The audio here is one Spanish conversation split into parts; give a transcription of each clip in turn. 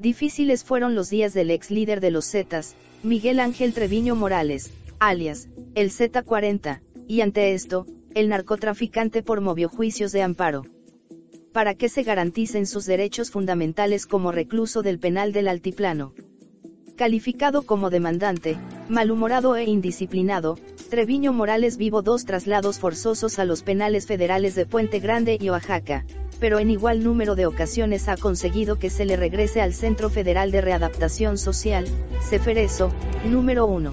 Difíciles fueron los días del ex líder de los Zetas, Miguel Ángel Treviño Morales, alias, el Z40, y ante esto, el narcotraficante promovió juicios de amparo. Para que se garanticen sus derechos fundamentales como recluso del penal del altiplano. Calificado como demandante, malhumorado e indisciplinado, Treviño Morales vivo dos traslados forzosos a los penales federales de Puente Grande y Oaxaca, pero en igual número de ocasiones ha conseguido que se le regrese al Centro Federal de Readaptación Social, Ceferezo, número 1.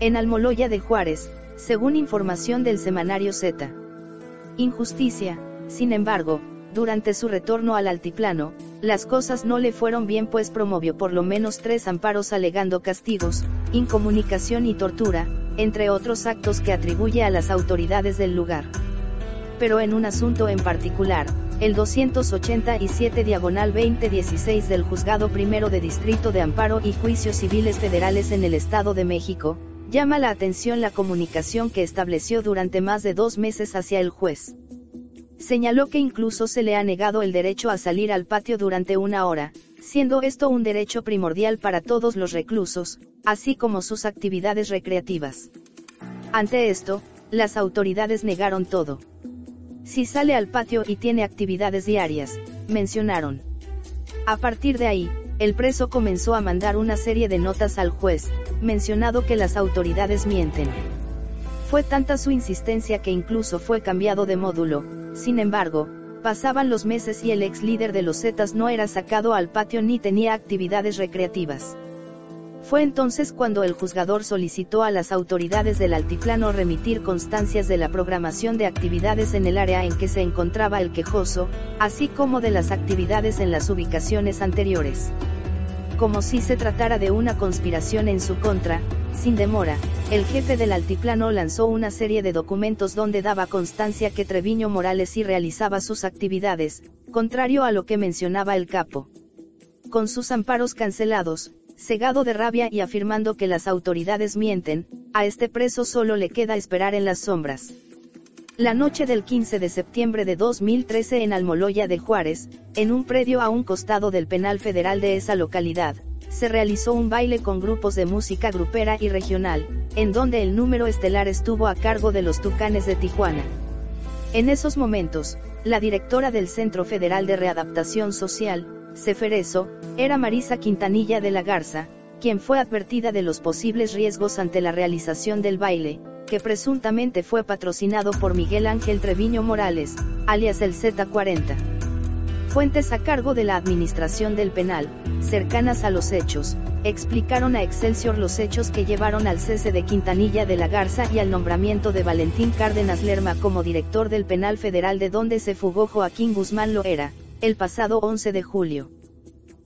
En Almoloya de Juárez, según información del semanario Z. Injusticia, sin embargo, durante su retorno al altiplano, las cosas no le fueron bien pues promovió por lo menos tres amparos alegando castigos, incomunicación y tortura, entre otros actos que atribuye a las autoridades del lugar. Pero en un asunto en particular, el 287 diagonal 2016 del Juzgado Primero de Distrito de Amparo y Juicios Civiles Federales en el Estado de México, llama la atención la comunicación que estableció durante más de dos meses hacia el juez. Señaló que incluso se le ha negado el derecho a salir al patio durante una hora, siendo esto un derecho primordial para todos los reclusos, así como sus actividades recreativas. Ante esto, las autoridades negaron todo. Si sale al patio y tiene actividades diarias, mencionaron. A partir de ahí, el preso comenzó a mandar una serie de notas al juez, mencionado que las autoridades mienten. Fue tanta su insistencia que incluso fue cambiado de módulo, sin embargo, pasaban los meses y el ex líder de los Zetas no era sacado al patio ni tenía actividades recreativas. Fue entonces cuando el juzgador solicitó a las autoridades del altiplano remitir constancias de la programación de actividades en el área en que se encontraba el quejoso, así como de las actividades en las ubicaciones anteriores. Como si se tratara de una conspiración en su contra, sin demora, el jefe del altiplano lanzó una serie de documentos donde daba constancia que Treviño Morales sí realizaba sus actividades, contrario a lo que mencionaba el capo. Con sus amparos cancelados, cegado de rabia y afirmando que las autoridades mienten, a este preso solo le queda esperar en las sombras. La noche del 15 de septiembre de 2013 en Almoloya de Juárez, en un predio a un costado del penal federal de esa localidad, se realizó un baile con grupos de música grupera y regional, en donde el número estelar estuvo a cargo de los Tucanes de Tijuana. En esos momentos, la directora del Centro Federal de Readaptación Social, Ceferezo, era Marisa Quintanilla de la Garza, quien fue advertida de los posibles riesgos ante la realización del baile, que presuntamente fue patrocinado por Miguel Ángel Treviño Morales, alias el Z40. Fuentes a cargo de la Administración del Penal, cercanas a los hechos, explicaron a Excelsior los hechos que llevaron al cese de Quintanilla de la Garza y al nombramiento de Valentín Cárdenas Lerma como director del Penal Federal de donde se fugó Joaquín Guzmán Loera, el pasado 11 de julio.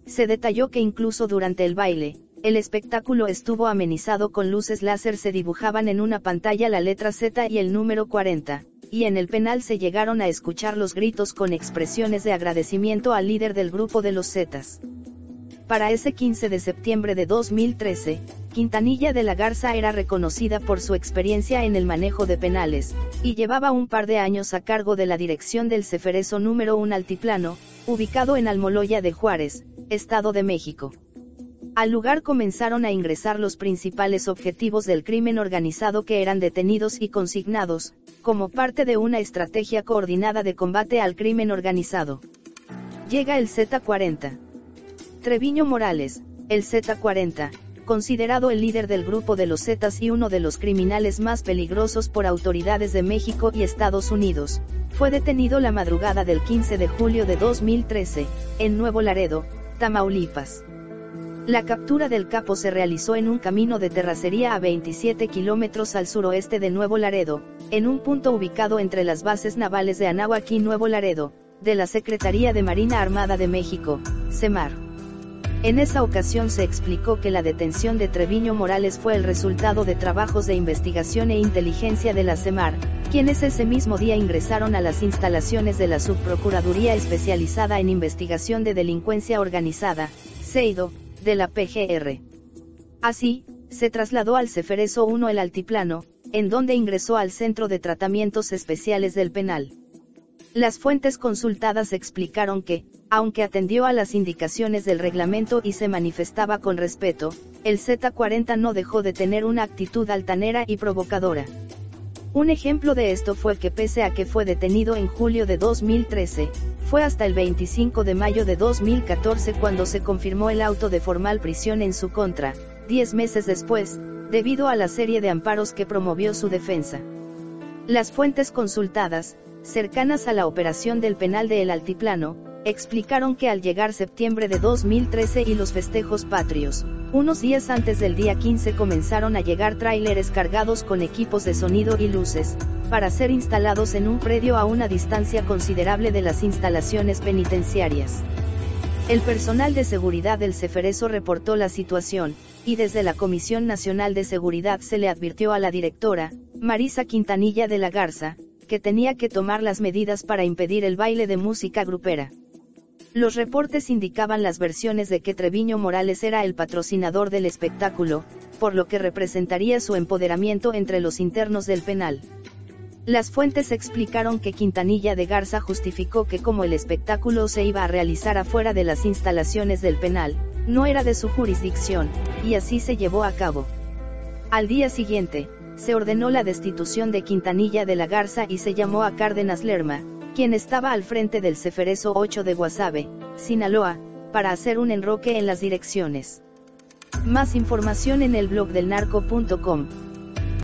Se detalló que incluso durante el baile, el espectáculo estuvo amenizado con luces láser se dibujaban en una pantalla la letra Z y el número 40 y en el penal se llegaron a escuchar los gritos con expresiones de agradecimiento al líder del grupo de los Zetas. Para ese 15 de septiembre de 2013, Quintanilla de la Garza era reconocida por su experiencia en el manejo de penales, y llevaba un par de años a cargo de la dirección del Ceferezo número 1 Altiplano, ubicado en Almoloya de Juárez, Estado de México. Al lugar comenzaron a ingresar los principales objetivos del crimen organizado que eran detenidos y consignados, como parte de una estrategia coordinada de combate al crimen organizado. Llega el Z40. Treviño Morales, el Z40, considerado el líder del grupo de los Zetas y uno de los criminales más peligrosos por autoridades de México y Estados Unidos, fue detenido la madrugada del 15 de julio de 2013, en Nuevo Laredo, Tamaulipas. La captura del capo se realizó en un camino de terracería a 27 kilómetros al suroeste de Nuevo Laredo, en un punto ubicado entre las bases navales de Anáhuac y Nuevo Laredo, de la Secretaría de Marina Armada de México, CEMAR. En esa ocasión se explicó que la detención de Treviño Morales fue el resultado de trabajos de investigación e inteligencia de la CEMAR, quienes ese mismo día ingresaron a las instalaciones de la Subprocuraduría Especializada en Investigación de Delincuencia Organizada, CEIDO, de la PGR. Así, se trasladó al Ceferezo 1 el Altiplano, en donde ingresó al Centro de Tratamientos Especiales del Penal. Las fuentes consultadas explicaron que, aunque atendió a las indicaciones del reglamento y se manifestaba con respeto, el Z40 no dejó de tener una actitud altanera y provocadora. Un ejemplo de esto fue que pese a que fue detenido en julio de 2013, fue hasta el 25 de mayo de 2014 cuando se confirmó el auto de formal prisión en su contra, diez meses después, debido a la serie de amparos que promovió su defensa. Las fuentes consultadas, cercanas a la operación del penal de El Altiplano, explicaron que al llegar septiembre de 2013 y los festejos patrios, unos días antes del día 15 comenzaron a llegar tráileres cargados con equipos de sonido y luces, para ser instalados en un predio a una distancia considerable de las instalaciones penitenciarias. El personal de seguridad del Ceferezo reportó la situación, y desde la Comisión Nacional de Seguridad se le advirtió a la directora, Marisa Quintanilla de la Garza, que tenía que tomar las medidas para impedir el baile de música grupera. Los reportes indicaban las versiones de que Treviño Morales era el patrocinador del espectáculo, por lo que representaría su empoderamiento entre los internos del penal. Las fuentes explicaron que Quintanilla de Garza justificó que como el espectáculo se iba a realizar afuera de las instalaciones del penal, no era de su jurisdicción, y así se llevó a cabo. Al día siguiente, se ordenó la destitución de Quintanilla de la Garza y se llamó a Cárdenas Lerma, quien estaba al frente del Ceferezo 8 de Guasave, Sinaloa, para hacer un enroque en las direcciones. Más información en el blog del narco.com.